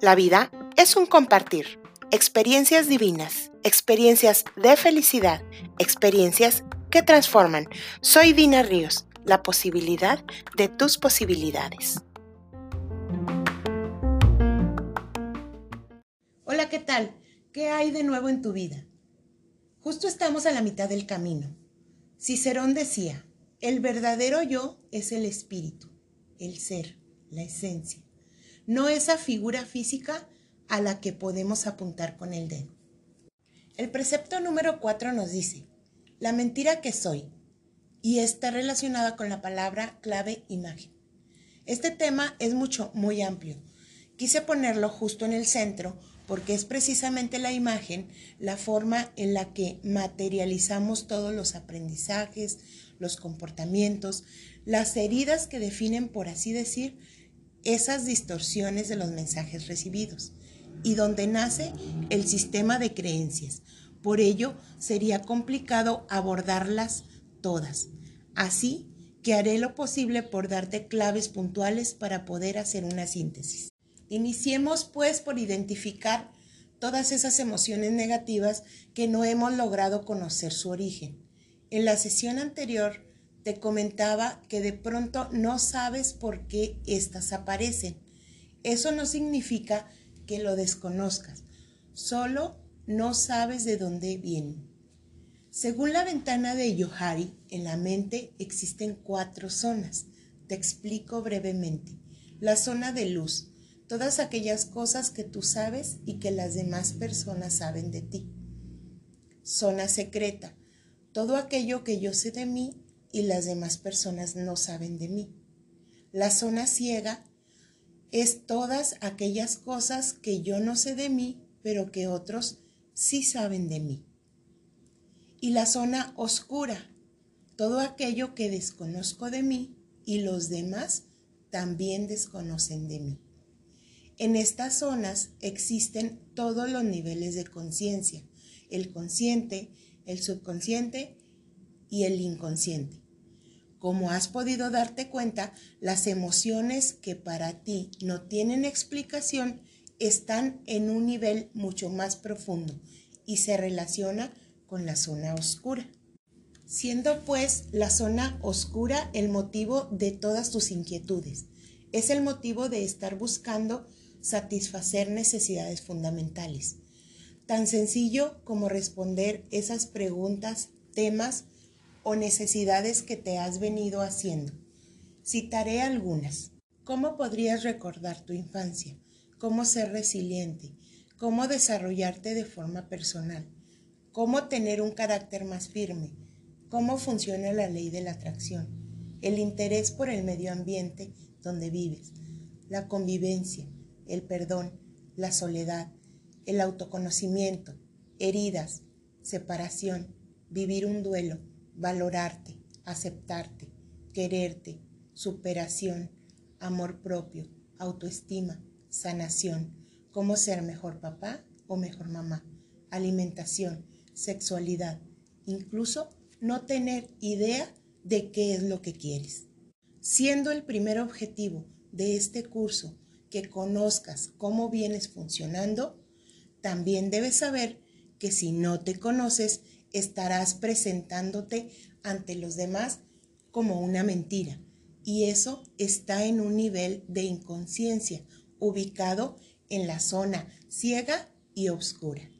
La vida es un compartir, experiencias divinas, experiencias de felicidad, experiencias que transforman. Soy Dina Ríos, la posibilidad de tus posibilidades. Hola, ¿qué tal? ¿Qué hay de nuevo en tu vida? Justo estamos a la mitad del camino. Cicerón decía, el verdadero yo es el espíritu, el ser, la esencia no esa figura física a la que podemos apuntar con el dedo. El precepto número 4 nos dice, la mentira que soy, y está relacionada con la palabra clave imagen. Este tema es mucho, muy amplio. Quise ponerlo justo en el centro porque es precisamente la imagen la forma en la que materializamos todos los aprendizajes, los comportamientos, las heridas que definen, por así decir, esas distorsiones de los mensajes recibidos y donde nace el sistema de creencias. Por ello, sería complicado abordarlas todas. Así que haré lo posible por darte claves puntuales para poder hacer una síntesis. Iniciemos pues por identificar todas esas emociones negativas que no hemos logrado conocer su origen. En la sesión anterior te comentaba que de pronto no sabes por qué éstas aparecen. Eso no significa que lo desconozcas, solo no sabes de dónde vienen. Según la ventana de Yohari, en la mente existen cuatro zonas. Te explico brevemente. La zona de luz, todas aquellas cosas que tú sabes y que las demás personas saben de ti. Zona secreta, todo aquello que yo sé de mí y las demás personas no saben de mí. La zona ciega es todas aquellas cosas que yo no sé de mí, pero que otros sí saben de mí. Y la zona oscura, todo aquello que desconozco de mí y los demás también desconocen de mí. En estas zonas existen todos los niveles de conciencia, el consciente, el subconsciente y el inconsciente. Como has podido darte cuenta, las emociones que para ti no tienen explicación están en un nivel mucho más profundo y se relaciona con la zona oscura. Siendo pues la zona oscura el motivo de todas tus inquietudes, es el motivo de estar buscando satisfacer necesidades fundamentales. Tan sencillo como responder esas preguntas, temas o necesidades que te has venido haciendo. Citaré algunas. ¿Cómo podrías recordar tu infancia? ¿Cómo ser resiliente? ¿Cómo desarrollarte de forma personal? ¿Cómo tener un carácter más firme? ¿Cómo funciona la ley de la atracción? El interés por el medio ambiente donde vives, la convivencia, el perdón, la soledad, el autoconocimiento, heridas, separación, vivir un duelo, valorarte, aceptarte, quererte, superación, amor propio, autoestima, sanación, cómo ser mejor papá o mejor mamá, alimentación, sexualidad, incluso no tener idea de qué es lo que quieres. Siendo el primer objetivo de este curso que conozcas cómo vienes funcionando, también debes saber que si no te conoces, estarás presentándote ante los demás como una mentira. Y eso está en un nivel de inconsciencia, ubicado en la zona ciega y oscura.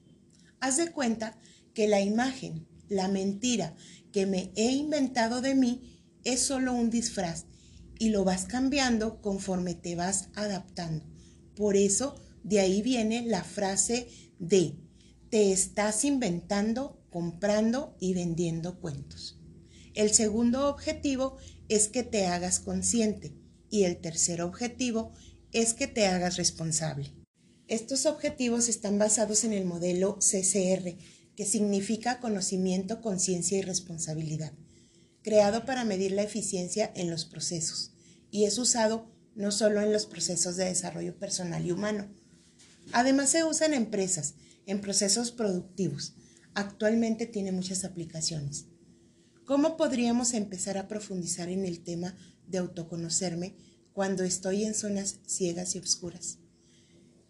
Haz de cuenta que la imagen, la mentira que me he inventado de mí es solo un disfraz y lo vas cambiando conforme te vas adaptando. Por eso de ahí viene la frase de te estás inventando comprando y vendiendo cuentos. El segundo objetivo es que te hagas consciente y el tercer objetivo es que te hagas responsable. Estos objetivos están basados en el modelo CCR, que significa conocimiento, conciencia y responsabilidad, creado para medir la eficiencia en los procesos y es usado no solo en los procesos de desarrollo personal y humano. Además se usa en empresas, en procesos productivos, actualmente tiene muchas aplicaciones. ¿Cómo podríamos empezar a profundizar en el tema de autoconocerme cuando estoy en zonas ciegas y oscuras?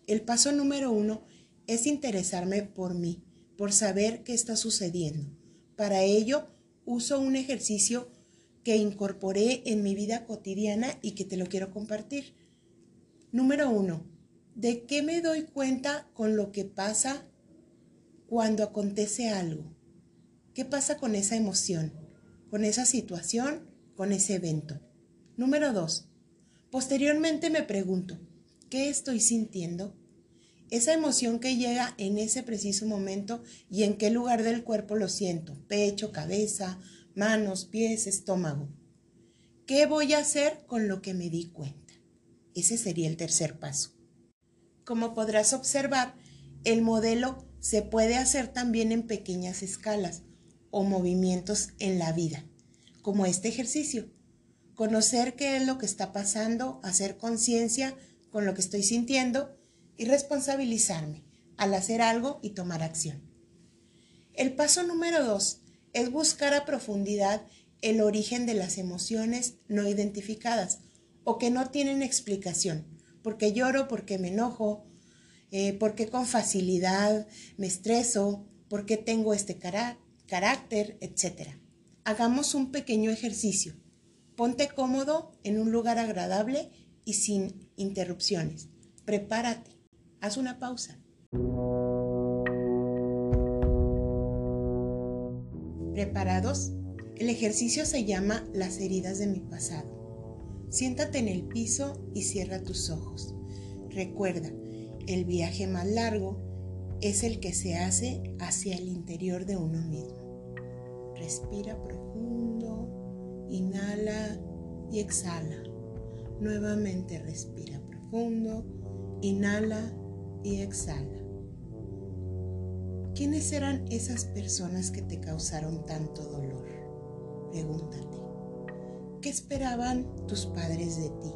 El paso número uno es interesarme por mí, por saber qué está sucediendo. Para ello, uso un ejercicio que incorporé en mi vida cotidiana y que te lo quiero compartir. Número uno, ¿de qué me doy cuenta con lo que pasa cuando acontece algo? ¿Qué pasa con esa emoción, con esa situación, con ese evento? Número dos, posteriormente me pregunto, ¿qué estoy sintiendo? Esa emoción que llega en ese preciso momento y en qué lugar del cuerpo lo siento, pecho, cabeza, manos, pies, estómago. ¿Qué voy a hacer con lo que me di cuenta? Ese sería el tercer paso. Como podrás observar, el modelo se puede hacer también en pequeñas escalas o movimientos en la vida, como este ejercicio. Conocer qué es lo que está pasando, hacer conciencia con lo que estoy sintiendo y responsabilizarme al hacer algo y tomar acción. El paso número dos es buscar a profundidad el origen de las emociones no identificadas o que no tienen explicación. Porque lloro, porque me enojo, eh, porque con facilidad me estreso, porque tengo este carácter, etc. Hagamos un pequeño ejercicio. Ponte cómodo en un lugar agradable y sin interrupciones. Prepárate. Haz una pausa. ¿Preparados? El ejercicio se llama Las heridas de mi pasado. Siéntate en el piso y cierra tus ojos. Recuerda, el viaje más largo es el que se hace hacia el interior de uno mismo. Respira profundo, inhala y exhala. Nuevamente respira profundo, inhala y exhala. ¿Quiénes eran esas personas que te causaron tanto dolor? Pregúntate. ¿Qué esperaban tus padres de ti?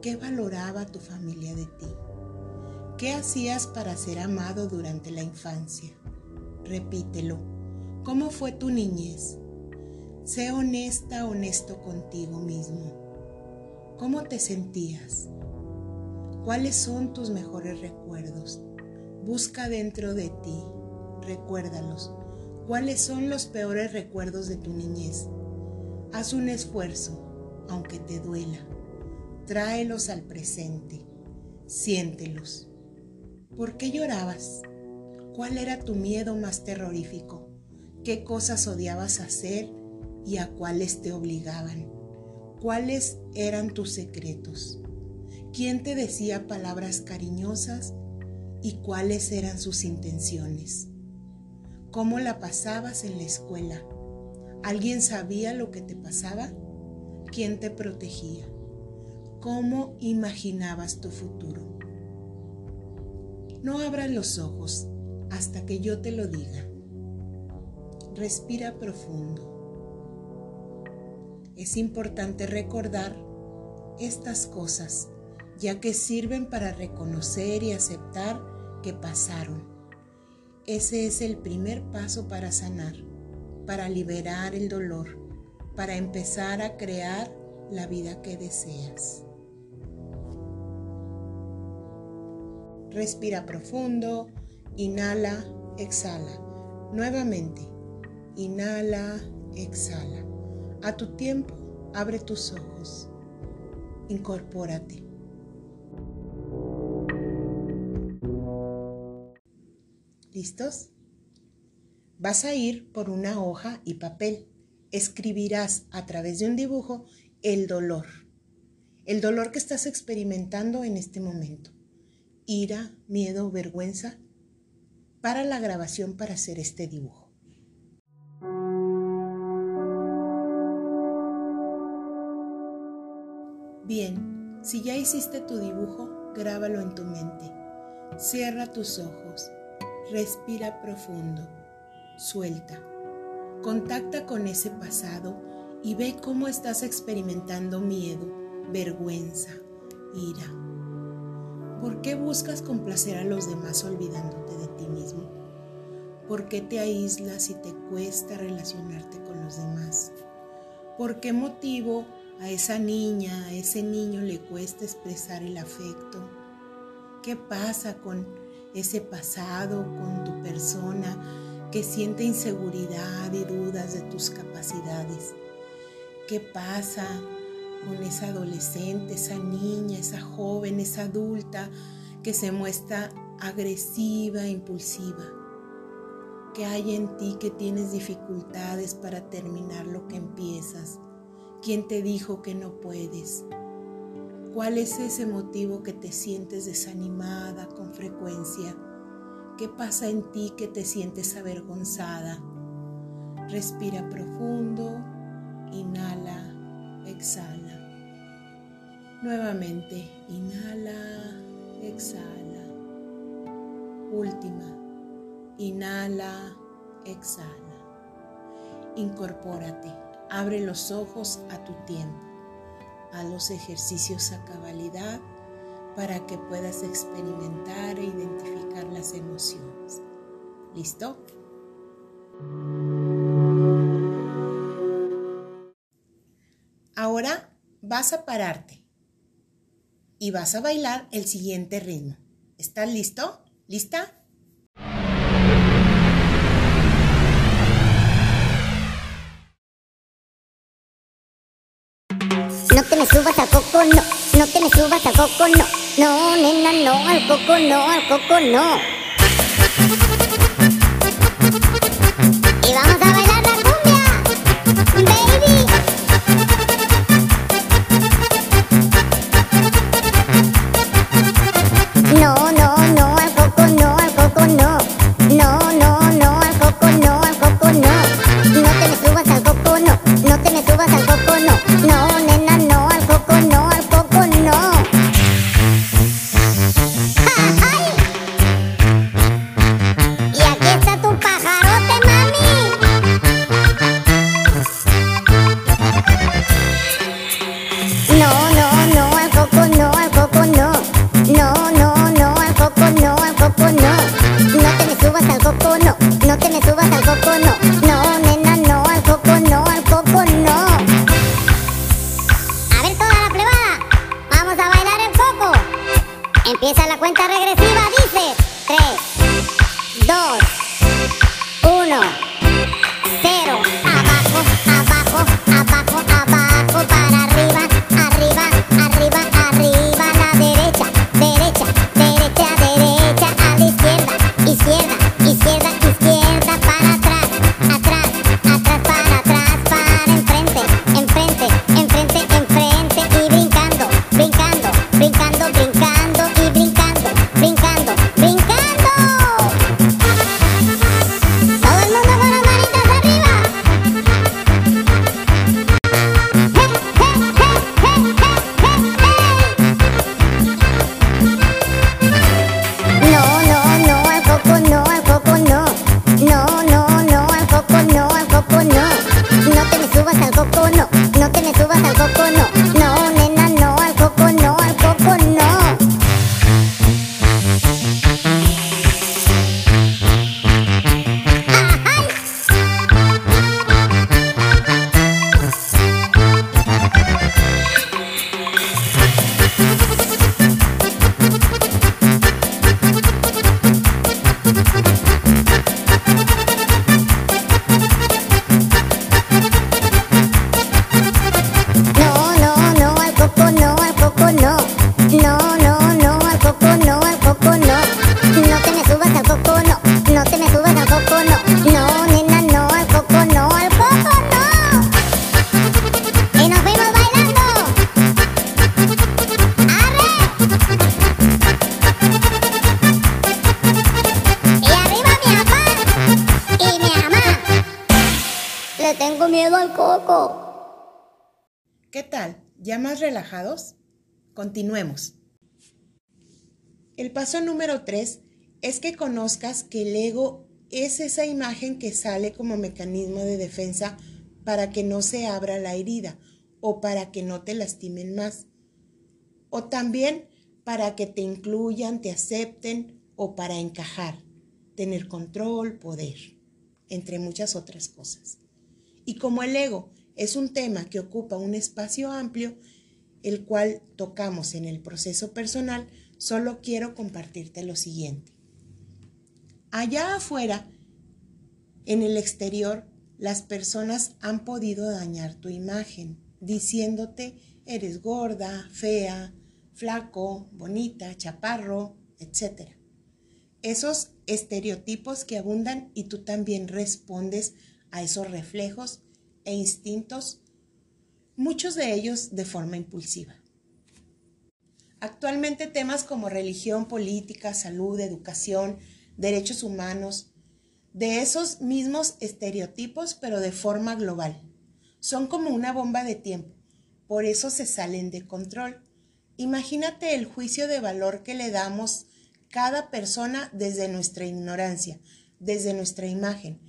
¿Qué valoraba tu familia de ti? ¿Qué hacías para ser amado durante la infancia? Repítelo. ¿Cómo fue tu niñez? Sé honesta, honesto contigo mismo. ¿Cómo te sentías? ¿Cuáles son tus mejores recuerdos? Busca dentro de ti, recuérdalos. ¿Cuáles son los peores recuerdos de tu niñez? Haz un esfuerzo, aunque te duela. Tráelos al presente. Siéntelos. ¿Por qué llorabas? ¿Cuál era tu miedo más terrorífico? ¿Qué cosas odiabas hacer y a cuáles te obligaban? ¿Cuáles eran tus secretos? ¿Quién te decía palabras cariñosas y cuáles eran sus intenciones? ¿Cómo la pasabas en la escuela? ¿Alguien sabía lo que te pasaba? ¿Quién te protegía? ¿Cómo imaginabas tu futuro? No abras los ojos hasta que yo te lo diga. Respira profundo. Es importante recordar estas cosas, ya que sirven para reconocer y aceptar que pasaron. Ese es el primer paso para sanar para liberar el dolor, para empezar a crear la vida que deseas. Respira profundo, inhala, exhala. Nuevamente, inhala, exhala. A tu tiempo, abre tus ojos. Incorpórate. ¿Listos? Vas a ir por una hoja y papel. Escribirás a través de un dibujo el dolor. El dolor que estás experimentando en este momento. Ira, miedo, vergüenza. Para la grabación para hacer este dibujo. Bien, si ya hiciste tu dibujo, grábalo en tu mente. Cierra tus ojos. Respira profundo suelta. Contacta con ese pasado y ve cómo estás experimentando miedo, vergüenza, ira. ¿Por qué buscas complacer a los demás olvidándote de ti mismo? ¿Por qué te aíslas y te cuesta relacionarte con los demás? ¿Por qué motivo a esa niña, a ese niño le cuesta expresar el afecto? ¿Qué pasa con ese pasado, con tu persona que siente inseguridad y dudas de tus capacidades? ¿Qué pasa con esa adolescente, esa niña, esa joven, esa adulta que se muestra agresiva, impulsiva? ¿Qué hay en ti que tienes dificultades para terminar lo que empiezas? ¿Quién te dijo que no puedes? ¿Cuál es ese motivo que te sientes desanimada con frecuencia? ¿Qué pasa en ti que te sientes avergonzada? Respira profundo, inhala, exhala. Nuevamente, inhala, exhala. Última. Inhala, exhala. Incorpórate, abre los ojos a tu tiempo. A los ejercicios a cabalidad para que puedas experimentar e identificar las emociones. ¿Listo? Ahora vas a pararte y vas a bailar el siguiente ritmo. ¿Estás listo? ¿Lista? Me subas al coco, no. No te me subas al coco, no. No, nena, no. Al coco, no. Al coco, no. Y vamos a bailar relajados? Continuemos. El paso número 3 es que conozcas que el ego es esa imagen que sale como mecanismo de defensa para que no se abra la herida o para que no te lastimen más. O también para que te incluyan, te acepten o para encajar. tener control, poder, entre muchas otras cosas. Y como el ego es un tema que ocupa un espacio amplio, el cual tocamos en el proceso personal, solo quiero compartirte lo siguiente. Allá afuera, en el exterior, las personas han podido dañar tu imagen, diciéndote eres gorda, fea, flaco, bonita, chaparro, etc. Esos estereotipos que abundan y tú también respondes a esos reflejos e instintos, muchos de ellos de forma impulsiva. Actualmente temas como religión, política, salud, educación, derechos humanos, de esos mismos estereotipos pero de forma global. Son como una bomba de tiempo, por eso se salen de control. Imagínate el juicio de valor que le damos cada persona desde nuestra ignorancia, desde nuestra imagen,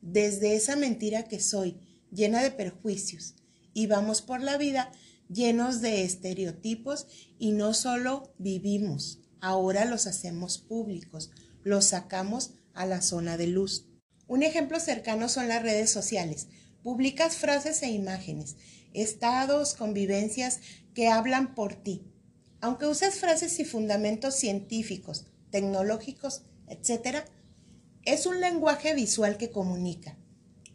desde esa mentira que soy, llena de perjuicios, y vamos por la vida llenos de estereotipos y no solo vivimos, ahora los hacemos públicos, los sacamos a la zona de luz. Un ejemplo cercano son las redes sociales. Publicas frases e imágenes, estados, convivencias que hablan por ti. Aunque uses frases y fundamentos científicos, tecnológicos, etc., es un lenguaje visual que comunica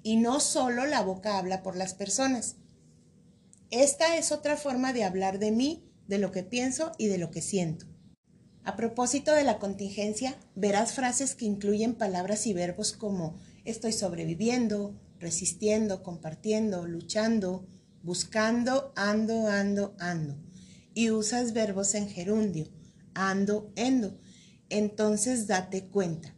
y no solo la boca habla por las personas. Esta es otra forma de hablar de mí, de lo que pienso y de lo que siento. A propósito de la contingencia, verás frases que incluyen palabras y verbos como estoy sobreviviendo, resistiendo, compartiendo, luchando, buscando, ando, ando, ando. Y usas verbos en gerundio, ando, endo. Entonces date cuenta.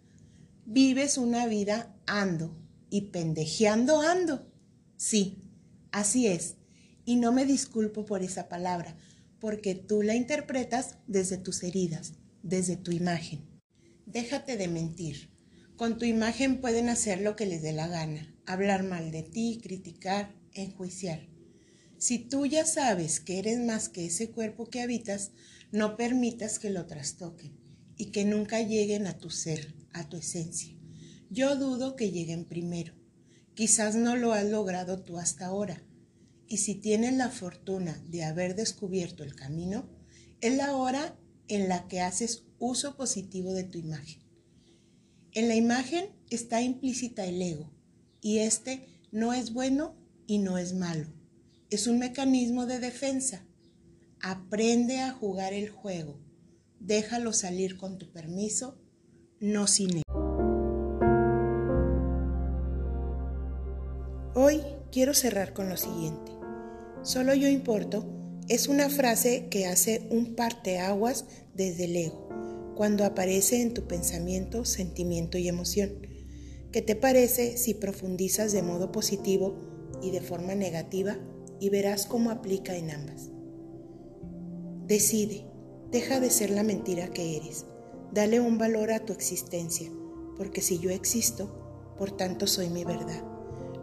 Vives una vida ando, y pendejeando ando. Sí, así es. Y no me disculpo por esa palabra, porque tú la interpretas desde tus heridas, desde tu imagen. Déjate de mentir. Con tu imagen pueden hacer lo que les dé la gana, hablar mal de ti, criticar, enjuiciar. Si tú ya sabes que eres más que ese cuerpo que habitas, no permitas que lo trastoquen y que nunca lleguen a tu ser, a tu esencia. Yo dudo que lleguen primero. Quizás no lo has logrado tú hasta ahora. Y si tienes la fortuna de haber descubierto el camino, es la hora en la que haces uso positivo de tu imagen. En la imagen está implícita el ego, y este no es bueno y no es malo. Es un mecanismo de defensa. Aprende a jugar el juego. Déjalo salir con tu permiso, no sin él. Hoy quiero cerrar con lo siguiente. Solo yo importo es una frase que hace un parteaguas desde el ego, cuando aparece en tu pensamiento, sentimiento y emoción. ¿Qué te parece si profundizas de modo positivo y de forma negativa y verás cómo aplica en ambas? Decide, deja de ser la mentira que eres, dale un valor a tu existencia, porque si yo existo, por tanto soy mi verdad.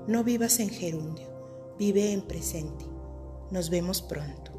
No vivas en gerundio, vive en presente. Nos vemos pronto.